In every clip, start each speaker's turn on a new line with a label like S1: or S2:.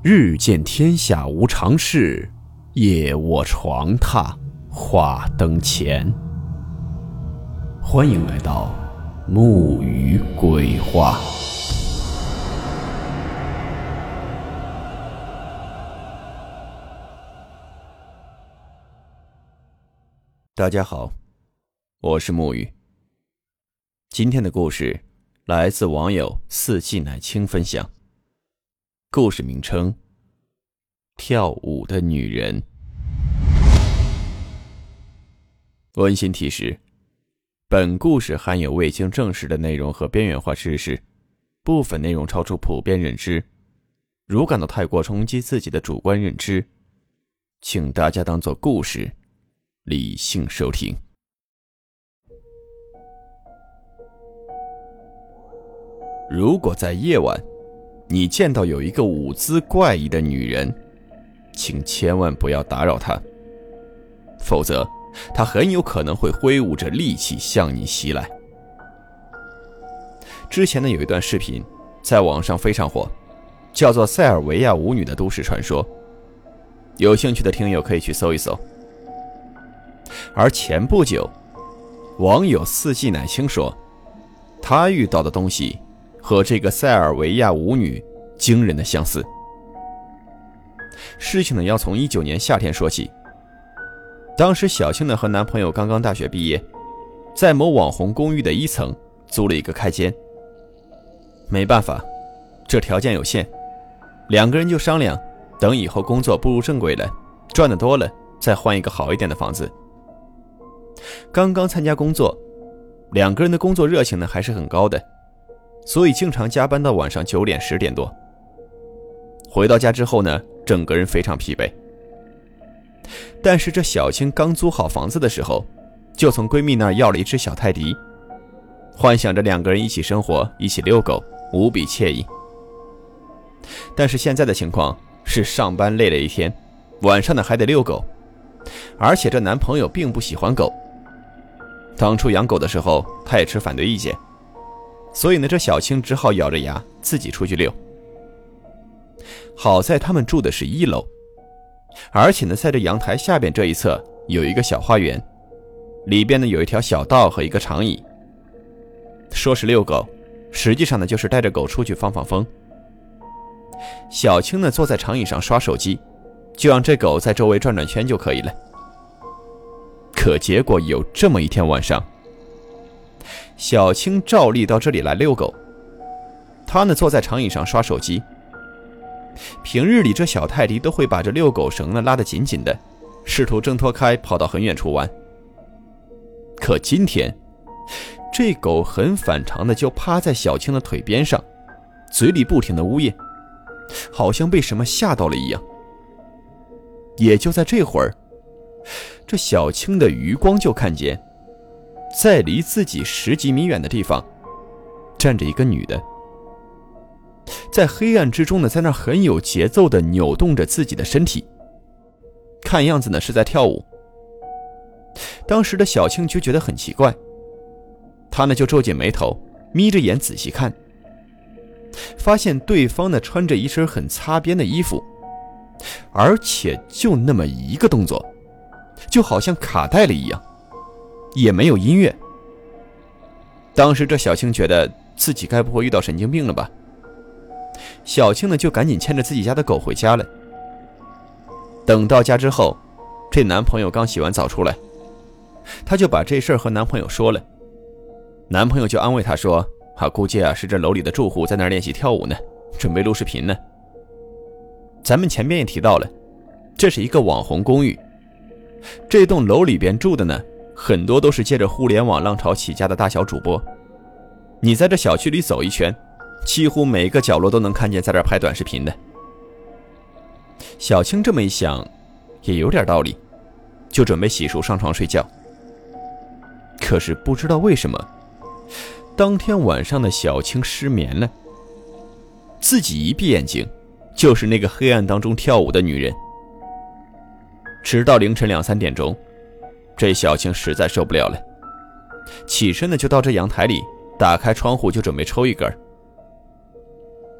S1: 日见天下无常事，夜卧床榻话灯前。欢迎来到木鱼鬼话。大家好，我是木鱼。今天的故事来自网友四季乃清分享。故事名称：跳舞的女人。温馨提示：本故事含有未经证实的内容和边缘化知识，部分内容超出普遍认知。如感到太过冲击自己的主观认知，请大家当做故事，理性收听。如果在夜晚，你见到有一个舞姿怪异的女人，请千万不要打扰她，否则她很有可能会挥舞着利器向你袭来。之前呢有一段视频在网上非常火，叫做《塞尔维亚舞女的都市传说》，有兴趣的听友可以去搜一搜。而前不久，网友四季乃清说，他遇到的东西。和这个塞尔维亚舞女惊人的相似。事情呢，要从一九年夏天说起。当时小青呢和男朋友刚刚大学毕业，在某网红公寓的一层租了一个开间。没办法，这条件有限，两个人就商量，等以后工作步入正轨了，赚的多了，再换一个好一点的房子。刚刚参加工作，两个人的工作热情呢还是很高的。所以经常加班到晚上九点十点多。回到家之后呢，整个人非常疲惫。但是这小青刚租好房子的时候，就从闺蜜那儿要了一只小泰迪，幻想着两个人一起生活，一起遛狗，无比惬意。但是现在的情况是，上班累了一天，晚上呢还得遛狗，而且这男朋友并不喜欢狗。当初养狗的时候，他也持反对意见。所以呢，这小青只好咬着牙自己出去遛。好在他们住的是一楼，而且呢，在这阳台下边这一侧有一个小花园，里边呢有一条小道和一个长椅。说是遛狗，实际上呢就是带着狗出去放放风。小青呢坐在长椅上刷手机，就让这狗在周围转转圈就可以了。可结果有这么一天晚上。小青照例到这里来遛狗，他呢坐在长椅上刷手机。平日里这小泰迪都会把这遛狗绳呢拉得紧紧的，试图挣脱开，跑到很远处玩。可今天，这狗很反常的就趴在小青的腿边上，嘴里不停的呜咽，好像被什么吓到了一样。也就在这会儿，这小青的余光就看见。在离自己十几米远的地方，站着一个女的，在黑暗之中呢，在那很有节奏的扭动着自己的身体，看样子呢是在跳舞。当时的小青就觉得很奇怪，她呢就皱紧眉头，眯着眼仔细看，发现对方呢穿着一身很擦边的衣服，而且就那么一个动作，就好像卡带了一样。也没有音乐。当时这小青觉得自己该不会遇到神经病了吧？小青呢就赶紧牵着自己家的狗回家了。等到家之后，这男朋友刚洗完澡出来，她就把这事儿和男朋友说了。男朋友就安慰她说：“啊，估计啊是这楼里的住户在那儿练习跳舞呢，准备录视频呢。”咱们前面也提到了，这是一个网红公寓，这栋楼里边住的呢。很多都是借着互联网浪潮起家的大小主播，你在这小区里走一圈，几乎每个角落都能看见在这拍短视频的。小青这么一想，也有点道理，就准备洗漱上床睡觉。可是不知道为什么，当天晚上的小青失眠了，自己一闭眼睛，就是那个黑暗当中跳舞的女人，直到凌晨两三点钟。这小青实在受不了了，起身呢就到这阳台里，打开窗户就准备抽一根。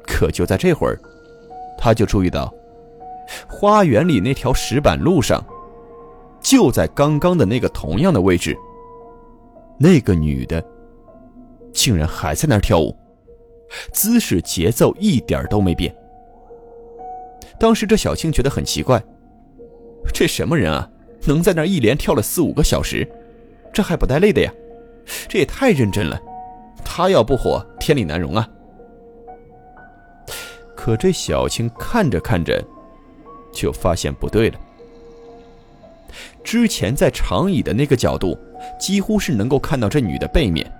S1: 可就在这会儿，他就注意到，花园里那条石板路上，就在刚刚的那个同样的位置，那个女的竟然还在那儿跳舞，姿势节奏一点都没变。当时这小青觉得很奇怪，这什么人啊，能在那儿一连跳了四五个小时，这还不带累的呀？这也太认真了，他要不火，天理难容啊！可这小青看着看着，就发现不对了。之前在长椅的那个角度，几乎是能够看到这女的背面，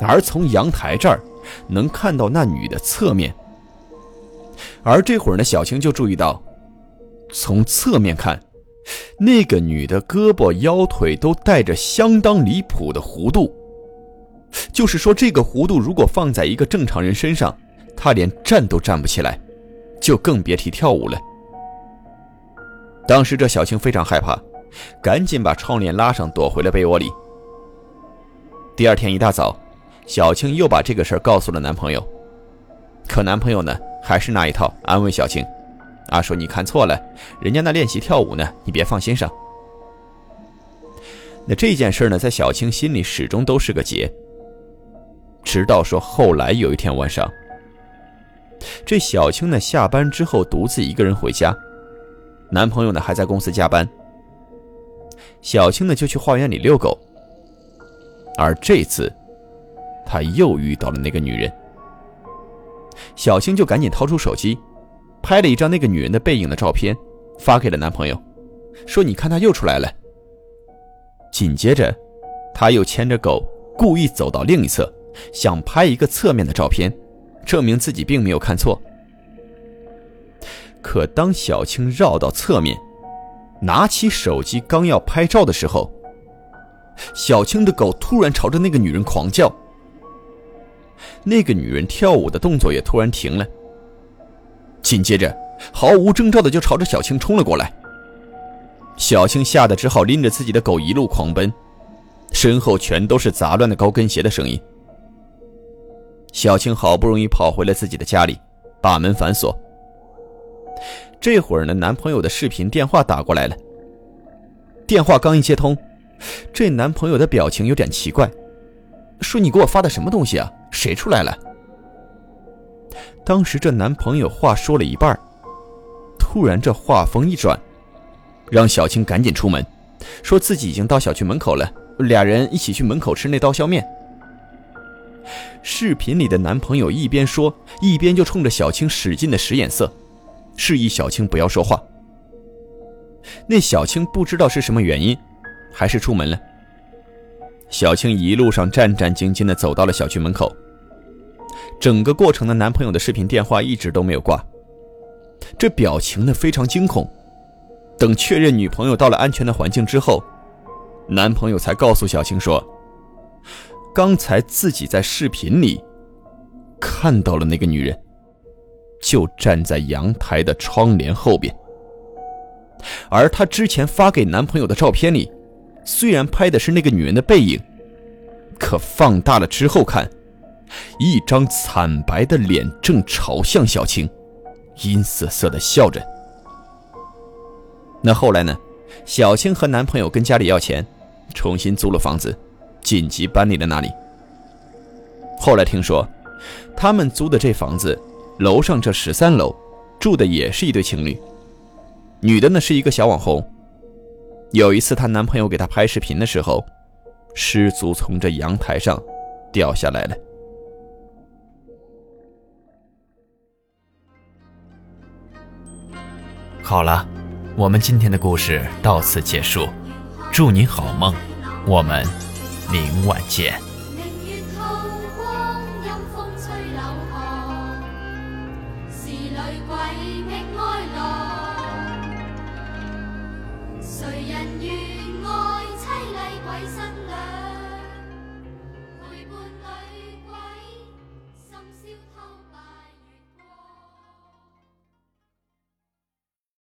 S1: 而从阳台这儿，能看到那女的侧面。而这会儿呢，小青就注意到，从侧面看，那个女的胳膊腰腿都带着相当离谱的弧度。就是说，这个弧度如果放在一个正常人身上，她连站都站不起来，就更别提跳舞了。当时这小青非常害怕，赶紧把窗帘拉上，躲回了被窝里。第二天一大早，小青又把这个事儿告诉了男朋友，可男朋友呢，还是那一套，安慰小青：“他，说你看错了，人家那练习跳舞呢，你别放心上。”那这件事呢，在小青心里始终都是个结。直到说后来有一天晚上。这小青呢，下班之后独自一个人回家，男朋友呢还在公司加班。小青呢就去花园里遛狗，而这次，她又遇到了那个女人。小青就赶紧掏出手机，拍了一张那个女人的背影的照片，发给了男朋友，说：“你看，她又出来了。”紧接着，她又牵着狗，故意走到另一侧，想拍一个侧面的照片。证明自己并没有看错。可当小青绕到侧面，拿起手机刚要拍照的时候，小青的狗突然朝着那个女人狂叫。那个女人跳舞的动作也突然停了，紧接着毫无征兆的就朝着小青冲了过来。小青吓得只好拎着自己的狗一路狂奔，身后全都是杂乱的高跟鞋的声音。小青好不容易跑回了自己的家里，把门反锁。这会儿呢，男朋友的视频电话打过来了。电话刚一接通，这男朋友的表情有点奇怪，说：“你给我发的什么东西啊？谁出来了？”当时这男朋友话说了一半，突然这话锋一转，让小青赶紧出门，说自己已经到小区门口了，俩人一起去门口吃那刀削面。视频里的男朋友一边说，一边就冲着小青使劲的使眼色，示意小青不要说话。那小青不知道是什么原因，还是出门了。小青一路上战战兢兢的走到了小区门口。整个过程的男朋友的视频电话一直都没有挂，这表情呢非常惊恐。等确认女朋友到了安全的环境之后，男朋友才告诉小青说。刚才自己在视频里看到了那个女人，就站在阳台的窗帘后边。而她之前发给男朋友的照片里，虽然拍的是那个女人的背影，可放大了之后看，一张惨白的脸正朝向小青，阴瑟瑟的笑着。那后来呢？小青和男朋友跟家里要钱，重新租了房子。紧急搬离了那里。后来听说，他们租的这房子，楼上这十三楼住的也是一对情侣，女的呢是一个小网红。有一次她男朋友给她拍视频的时候，失足从这阳台上掉下来了。
S2: 好了，我们今天的故事到此结束，祝你好梦，我们。明晚见。明月吐光阴风吹柳巷是女鬼新娘？